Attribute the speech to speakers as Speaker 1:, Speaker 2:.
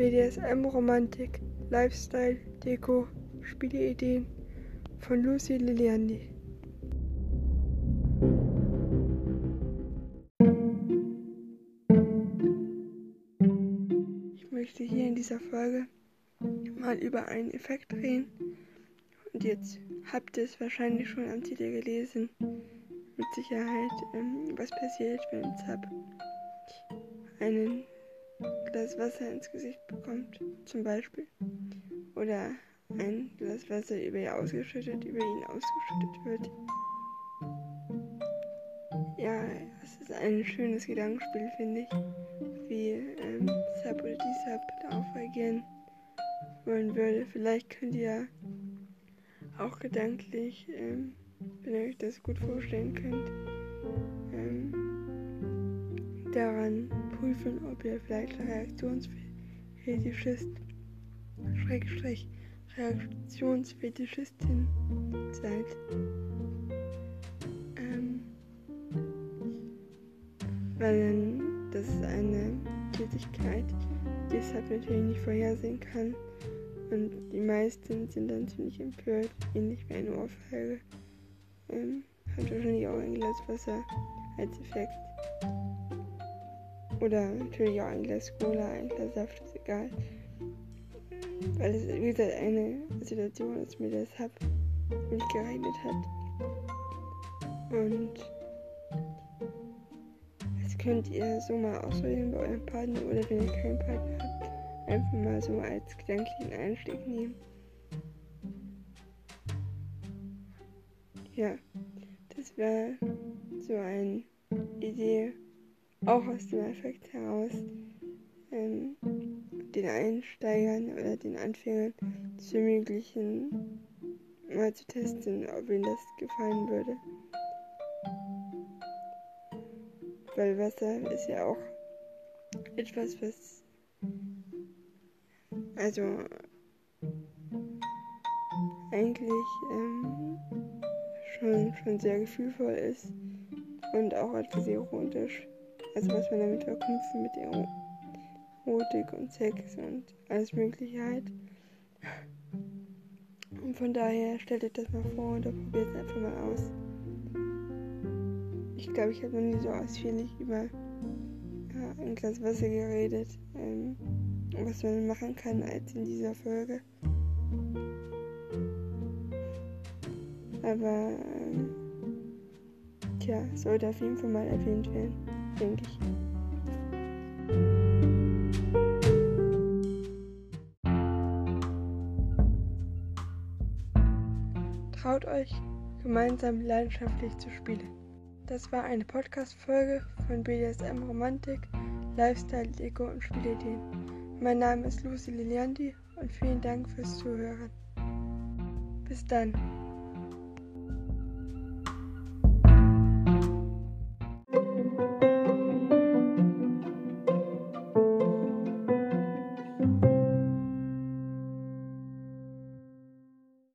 Speaker 1: BDSM, Romantik, Lifestyle, Deko, Spieleideen von Lucy Liliandi. Ich möchte hier in dieser Folge mal über einen Effekt reden. Und jetzt habt ihr es wahrscheinlich schon am Titel gelesen. Mit Sicherheit, ähm, was passiert, wenn Zap einen Glas Wasser ins Gesicht bekommt, zum Beispiel. Oder ein Glas Wasser über ihn ausgeschüttet, über ihn ausgeschüttet wird. Ja, es ist ein schönes Gedankenspiel, finde ich, wie ähm, Sub oder die Sub darauf reagieren wollen würde. Vielleicht könnt ihr auch gedanklich, ähm, wenn ihr euch das gut vorstellen könnt, ähm, daran prüfen, ob ihr vielleicht Reaktionsfetischist, Schrägstrich, Reaktionsfetischistin seid. Ähm, weil das ist eine Tätigkeit, die es halt natürlich nicht vorhersehen kann. Und die meisten sind dann ziemlich empört, ähnlich wie eine Ohrfeige. Ähm, hat wahrscheinlich auch ein Glas Wasser als Effekt. Oder natürlich auch ein Glas Cola, ein Glas Saft, ist egal. Weil es, wie gesagt, eine Situation ist, mir das hab, nicht geeignet hat. Und das könnt ihr so mal ausprobieren bei eurem Partner oder wenn ihr keinen Partner habt, einfach mal so als gedanklichen Einstieg nehmen. Ja, das wäre so eine Idee, auch aus dem Effekt heraus, ähm, den Einsteigern oder den Anfängern zu ermöglichen, mal zu testen, ob ihnen das gefallen würde. Weil Wasser ist ja auch etwas, was also eigentlich ähm, schon, schon sehr gefühlvoll ist und auch etwas erotisch. Also was man damit verknüpfen mit Erotik und Sex und alles Mögliche halt. Und von daher stellt euch das mal vor und probiert es einfach mal aus. Ich glaube, ich habe noch nie so ausführlich über ja, ein Glas Wasser geredet, ähm, was man machen kann, als in dieser Folge. Aber, ähm, tja, sollte auf jeden Fall mal erwähnt werden, denke ich. Traut euch, gemeinsam leidenschaftlich zu spielen. Das war eine Podcast-Folge von BDSM Romantik, Lifestyle, Deko und Spielideen. Mein Name ist Lucy Liliandi und vielen Dank fürs Zuhören. Bis dann.